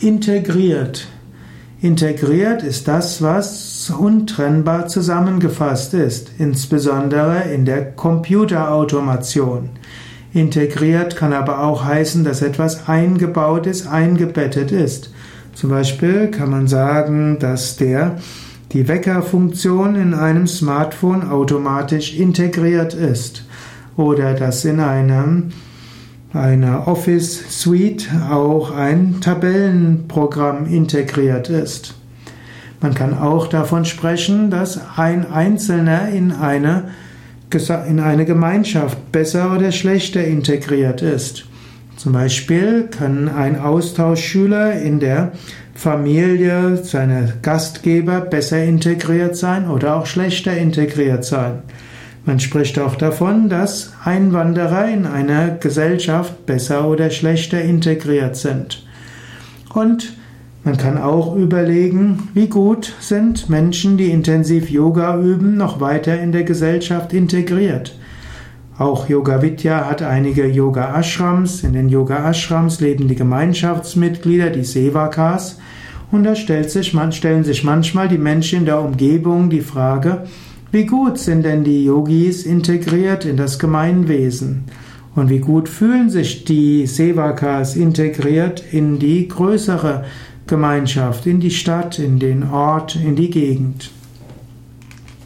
Integriert. Integriert ist das, was untrennbar zusammengefasst ist, insbesondere in der Computerautomation. Integriert kann aber auch heißen, dass etwas eingebaut ist, eingebettet ist. Zum Beispiel kann man sagen, dass der, die Weckerfunktion in einem Smartphone automatisch integriert ist oder dass in einem einer Office Suite auch ein Tabellenprogramm integriert ist. Man kann auch davon sprechen, dass ein Einzelner in eine, in eine Gemeinschaft besser oder schlechter integriert ist. Zum Beispiel kann ein Austauschschüler in der Familie seiner Gastgeber besser integriert sein oder auch schlechter integriert sein. Man spricht auch davon, dass Einwanderer in einer Gesellschaft besser oder schlechter integriert sind. Und man kann auch überlegen, wie gut sind Menschen, die intensiv Yoga üben, noch weiter in der Gesellschaft integriert. Auch Yoga Vidya hat einige Yoga Ashrams. In den Yoga Ashrams leben die Gemeinschaftsmitglieder, die Sevakas. Und da sich, stellen sich manchmal die Menschen in der Umgebung die Frage, wie gut sind denn die Yogis integriert in das Gemeinwesen? Und wie gut fühlen sich die Sevakas integriert in die größere Gemeinschaft, in die Stadt, in den Ort, in die Gegend?